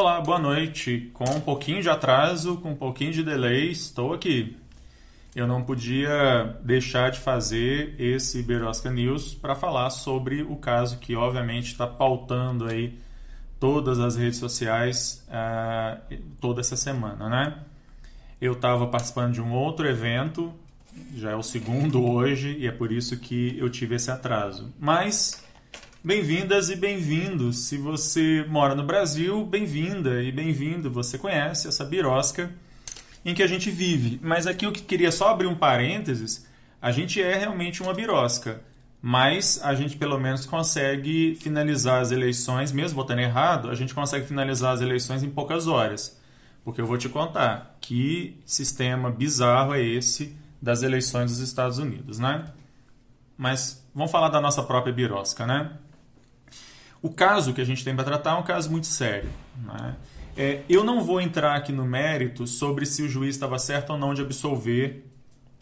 Olá, boa noite. Com um pouquinho de atraso, com um pouquinho de delay, estou aqui. Eu não podia deixar de fazer esse Berosca News para falar sobre o caso que, obviamente, está pautando aí todas as redes sociais uh, toda essa semana, né? Eu estava participando de um outro evento, já é o segundo hoje, e é por isso que eu tive esse atraso. Mas Bem-vindas e bem-vindos. Se você mora no Brasil, bem-vinda e bem-vindo. Você conhece essa birosca em que a gente vive. Mas aqui eu queria só abrir um parênteses. A gente é realmente uma birosca, mas a gente pelo menos consegue finalizar as eleições, mesmo votando errado, a gente consegue finalizar as eleições em poucas horas. Porque eu vou te contar que sistema bizarro é esse das eleições dos Estados Unidos, né? Mas vamos falar da nossa própria birosca, né? O caso que a gente tem para tratar é um caso muito sério. Né? É, eu não vou entrar aqui no mérito sobre se o juiz estava certo ou não de absolver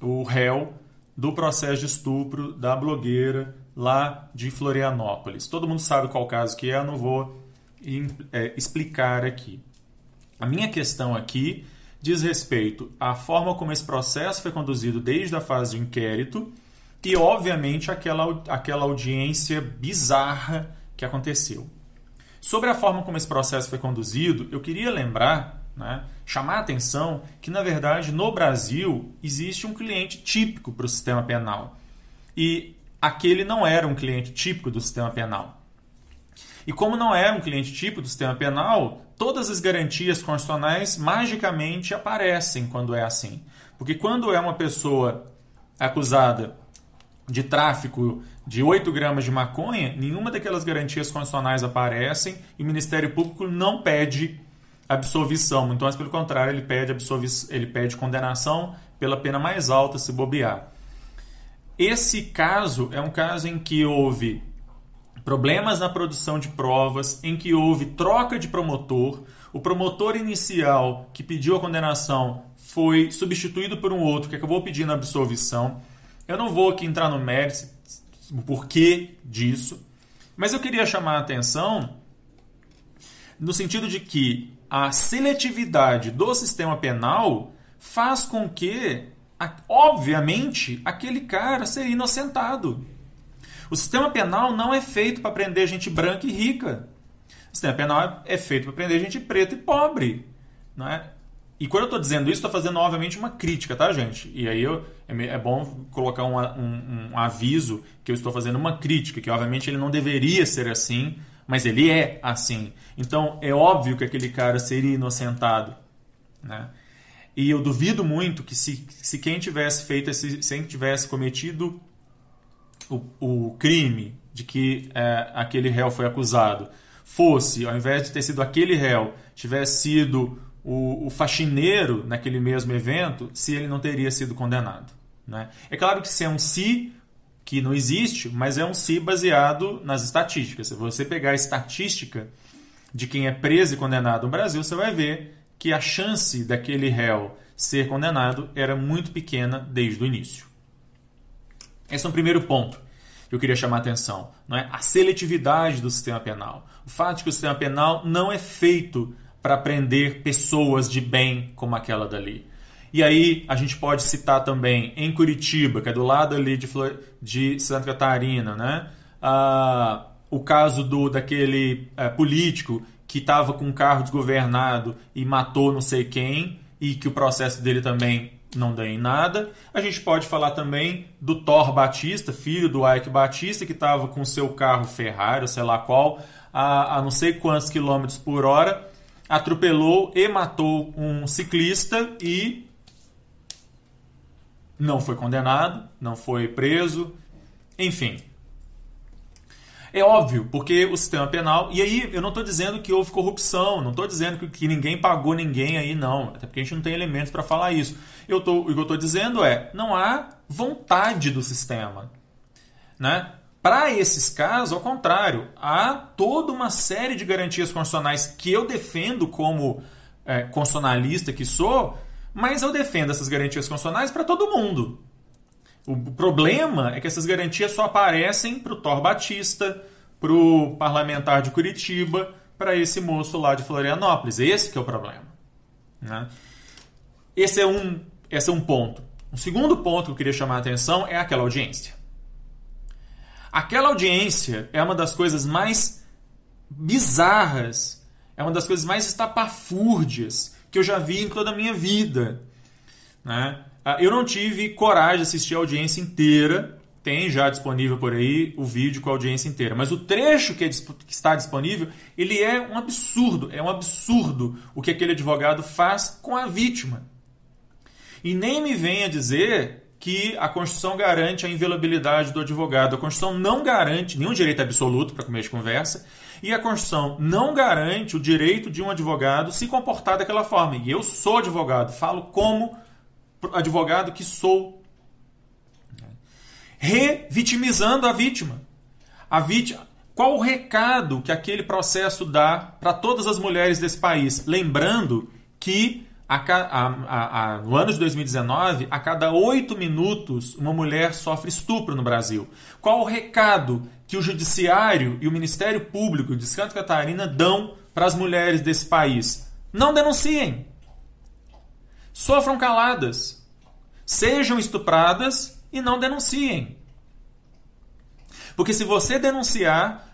o réu do processo de estupro da blogueira lá de Florianópolis. Todo mundo sabe qual caso que é, eu não vou é, explicar aqui. A minha questão aqui diz respeito à forma como esse processo foi conduzido desde a fase de inquérito e, obviamente, aquela, aquela audiência bizarra que aconteceu. Sobre a forma como esse processo foi conduzido, eu queria lembrar, né, chamar a atenção que, na verdade, no Brasil existe um cliente típico para o sistema penal. E aquele não era um cliente típico do sistema penal. E como não é um cliente típico do sistema penal, todas as garantias constitucionais magicamente aparecem quando é assim. Porque quando é uma pessoa acusada de tráfico de 8 gramas de maconha, nenhuma daquelas garantias constitucionais aparecem e o Ministério Público não pede absolvição. Muito mais pelo contrário, ele pede, ele pede condenação pela pena mais alta se bobear. Esse caso é um caso em que houve problemas na produção de provas, em que houve troca de promotor, o promotor inicial que pediu a condenação foi substituído por um outro que acabou pedindo absolvição. Eu não vou aqui entrar no mérito o porquê disso, mas eu queria chamar a atenção no sentido de que a seletividade do sistema penal faz com que, obviamente, aquele cara seja inocentado. O sistema penal não é feito para prender gente branca e rica. O sistema penal é feito para prender gente preta e pobre. Não é? E quando eu estou dizendo isso, estou fazendo, obviamente, uma crítica, tá, gente? E aí eu, é, é bom colocar um, um, um, aviso que eu estou fazendo uma crítica, que obviamente ele não deveria ser assim, mas ele é assim. Então é óbvio que aquele cara seria inocentado, né? E eu duvido muito que se, se quem tivesse feito esse, se quem tivesse cometido o, o crime de que é, aquele réu foi acusado, fosse, ao invés de ter sido aquele réu, tivesse sido o, o faxineiro naquele mesmo evento se ele não teria sido condenado. Né? É claro que se é um se que não existe, mas é um se baseado nas estatísticas. Se você pegar a estatística de quem é preso e condenado no Brasil, você vai ver que a chance daquele réu ser condenado era muito pequena desde o início. Esse é um primeiro ponto que eu queria chamar a atenção. Não é? A seletividade do sistema penal. O fato de que o sistema penal não é feito para prender pessoas de bem como aquela dali. E aí a gente pode citar também em Curitiba, que é do lado ali de, de Santa Catarina, né? Ah, o caso do daquele é, político que estava com um carro desgovernado e matou não sei quem e que o processo dele também não dá em nada. A gente pode falar também do Thor Batista, filho do Ike Batista, que estava com seu carro Ferrari, sei lá qual, a, a não sei quantos quilômetros por hora atropelou e matou um ciclista e não foi condenado, não foi preso, enfim. É óbvio, porque o sistema penal. E aí, eu não estou dizendo que houve corrupção, não estou dizendo que, que, ninguém pagou ninguém aí, não. Até porque a gente não tem elementos para falar isso. Eu tô, o que eu estou dizendo é: não há vontade do sistema. Né? Para esses casos, ao contrário, há toda uma série de garantias constitucionais que eu defendo como é, constitucionalista que sou, mas eu defendo essas garantias constitucionais para todo mundo. O problema é que essas garantias só aparecem para o Thor Batista, para o parlamentar de Curitiba, para esse moço lá de Florianópolis. Esse que é o problema. Né? Esse, é um, esse é um ponto. O segundo ponto que eu queria chamar a atenção é aquela audiência. Aquela audiência é uma das coisas mais bizarras, é uma das coisas mais estapafúrdias que eu já vi em toda a minha vida. Né? Ah, eu não tive coragem de assistir a audiência inteira. Tem já disponível por aí o vídeo com a audiência inteira. Mas o trecho que, é, que está disponível, ele é um absurdo. É um absurdo o que aquele advogado faz com a vítima. E nem me venha dizer que a Constituição garante a inviolabilidade do advogado. A Constituição não garante nenhum direito absoluto para começo de conversa. E a Constituição não garante o direito de um advogado se comportar daquela forma. E eu sou advogado, falo como advogado que sou. Revitimizando a vítima. A vítima. Qual o recado que aquele processo dá para todas as mulheres desse país? Lembrando que a, a, a, no ano de 2019, a cada oito minutos, uma mulher sofre estupro no Brasil. Qual o recado que o Judiciário e o Ministério Público de Santa Catarina dão para as mulheres desse país? Não denunciem sofram caladas, sejam estupradas e não denunciem. Porque se você denunciar,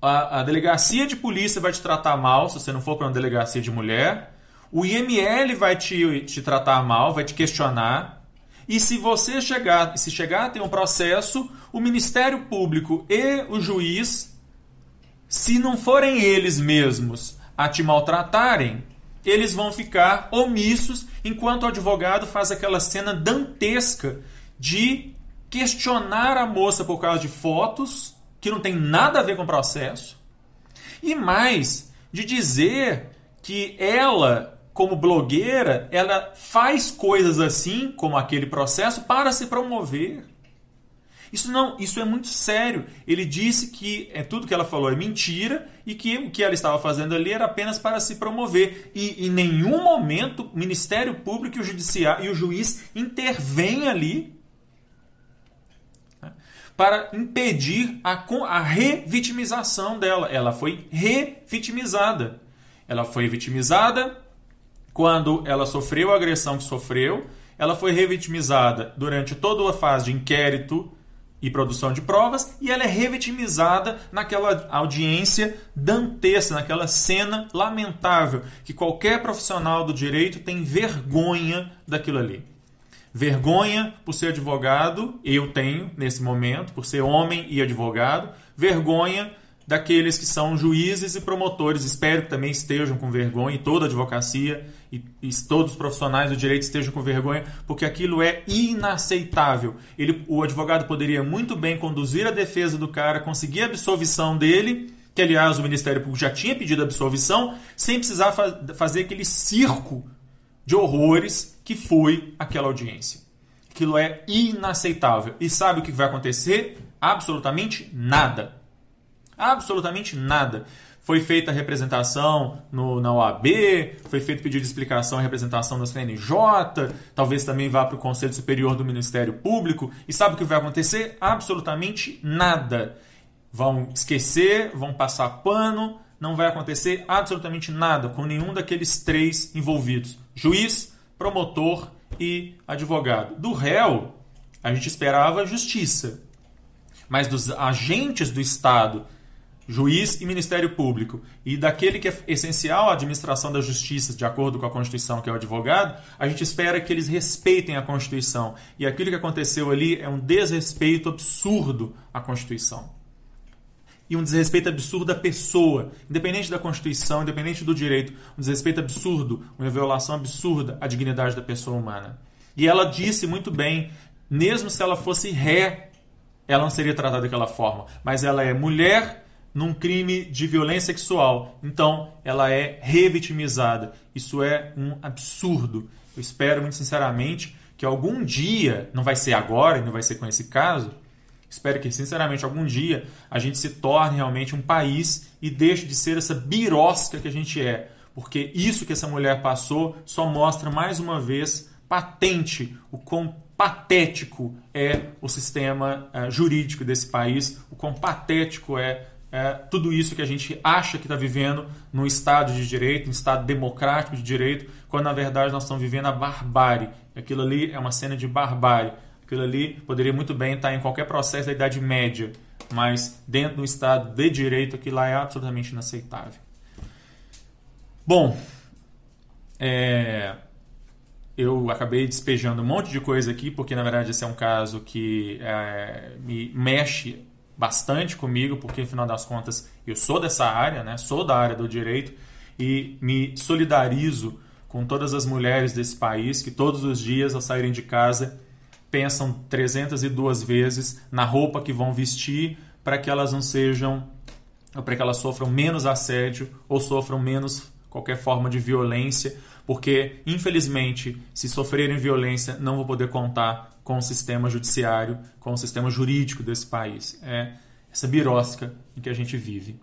a, a, delegacia de polícia vai te tratar mal, se você não for para uma delegacia de mulher, o IML vai te, te tratar mal, vai te questionar. E se você chegar, se chegar a ter um processo, o Ministério Público e o juiz, se não forem eles mesmos a te maltratarem, eles vão ficar omissos enquanto o advogado faz aquela cena dantesca de questionar a moça por causa de fotos que não tem nada a ver com o processo e mais de dizer que ela como blogueira, ela faz coisas assim, como aquele processo, para se promover. Isso não, isso é muito sério. Ele disse que é tudo que ela falou é mentira e que o que ela estava fazendo ali era apenas para se promover. E em nenhum momento o Ministério Público e o Judiciário e o juiz intervêm ali né, para impedir a, a revitimização dela. Ela foi revitimizada. Ela foi vitimizada quando ela sofreu a agressão que sofreu. Ela foi revitimizada durante toda a fase de inquérito e produção de provas, e ela é revitimizada naquela audiência dantesca, naquela cena lamentável, que qualquer profissional do direito tem vergonha daquilo ali. Vergonha por ser advogado, eu tenho nesse momento, por ser homem e advogado, vergonha daqueles que são juízes e promotores. Espero que também estejam com vergonha, e toda a advocacia e, e, todos os profissionais do direito estejam com vergonha, porque aquilo é inaceitável. Ele, o advogado poderia muito bem conduzir a defesa do cara, conseguir a absolvição dele, que aliás o Ministério Público já tinha pedido a absolvição, sem precisar fa fazer aquele circo de horrores que foi aquela audiência. Aquilo é inaceitável. E sabe o que vai acontecer? Absolutamente nada. Absolutamente nada. Foi feita a representação no, na OAB, foi feito pedido de explicação e representação no CNJ, talvez também vá para o Conselho Superior do Ministério Público. E sabe o que vai acontecer? Absolutamente nada. Vão esquecer, vão passar pano, não vai acontecer absolutamente nada com nenhum daqueles três envolvidos: juiz, promotor e advogado. Do réu, a gente esperava justiça. Mas dos agentes do Estado juiz e Ministério Público, e daquele que é essencial à administração da justiça, de acordo com a Constituição, que é o advogado, a gente espera que eles respeitem a Constituição. E aquilo que aconteceu ali é um desrespeito absurdo à Constituição. E um desrespeito absurdo à pessoa, independente da Constituição, independente do direito, um desrespeito absurdo, uma violação absurda à dignidade da pessoa humana. E ela disse muito bem, mesmo se ela fosse ré, ela não seria tratada daquela forma. Mas ela é mulher num crime de violência sexual. Então, ela é revitimizada. Isso é um absurdo. Eu espero muito sinceramente que algum dia, não vai ser agora, não vai ser com esse caso, espero que sinceramente algum dia a gente se torne realmente um país e deixe de ser essa birosca que a gente é. Porque isso que essa mulher passou só mostra mais uma vez patente o quão patético é o sistema uh, jurídico desse país, o quão patético é é, tudo isso que a gente acha que está vivendo num Estado de direito, um Estado democrático de direito, quando na verdade nós estamos vivendo a barbárie. Aquilo ali é uma cena de barbárie. Aquilo ali poderia muito bem estar em qualquer processo da Idade Média, mas dentro do Estado de direito aquilo lá é absolutamente inaceitável. Bom, é, eu acabei despejando um monte de coisa aqui, porque na verdade esse é um caso que é, me mexe bastante comigo, porque afinal das contas eu sou dessa área, né? sou da área do direito e me solidarizo com todas as mulheres desse país que todos os dias ao saírem de casa pensam 302 vezes na roupa que vão vestir para que elas não sejam para que elas sofram menos assédio ou sofram menos qualquer forma de violência, porque infelizmente, se sofrerem violência, não vou poder contar com o sistema judiciário, com o sistema jurídico desse país. É essa birosca em que a gente vive.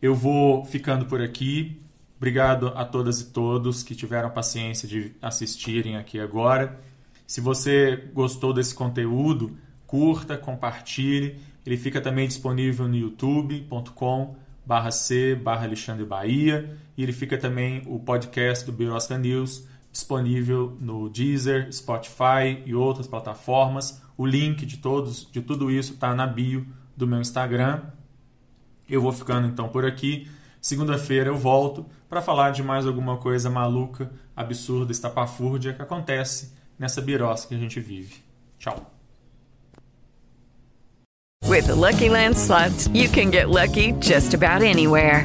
Eu vou ficando por aqui. Obrigado a todas e todos que tiveram paciência de assistirem aqui agora. Se você gostou desse conteúdo, curta, compartilhe. Ele fica também disponível no youtube.com barra C barra Alexandre Bahia e ele fica também o podcast do Birosca News disponível no Deezer, Spotify e outras plataformas. O link de todos, de tudo isso está na bio do meu Instagram. Eu vou ficando então por aqui. Segunda-feira eu volto para falar de mais alguma coisa maluca, absurda, estapafúrdia que acontece nessa birosca que a gente vive. Tchau. With the Lucky Land slots, you can get lucky just about anywhere.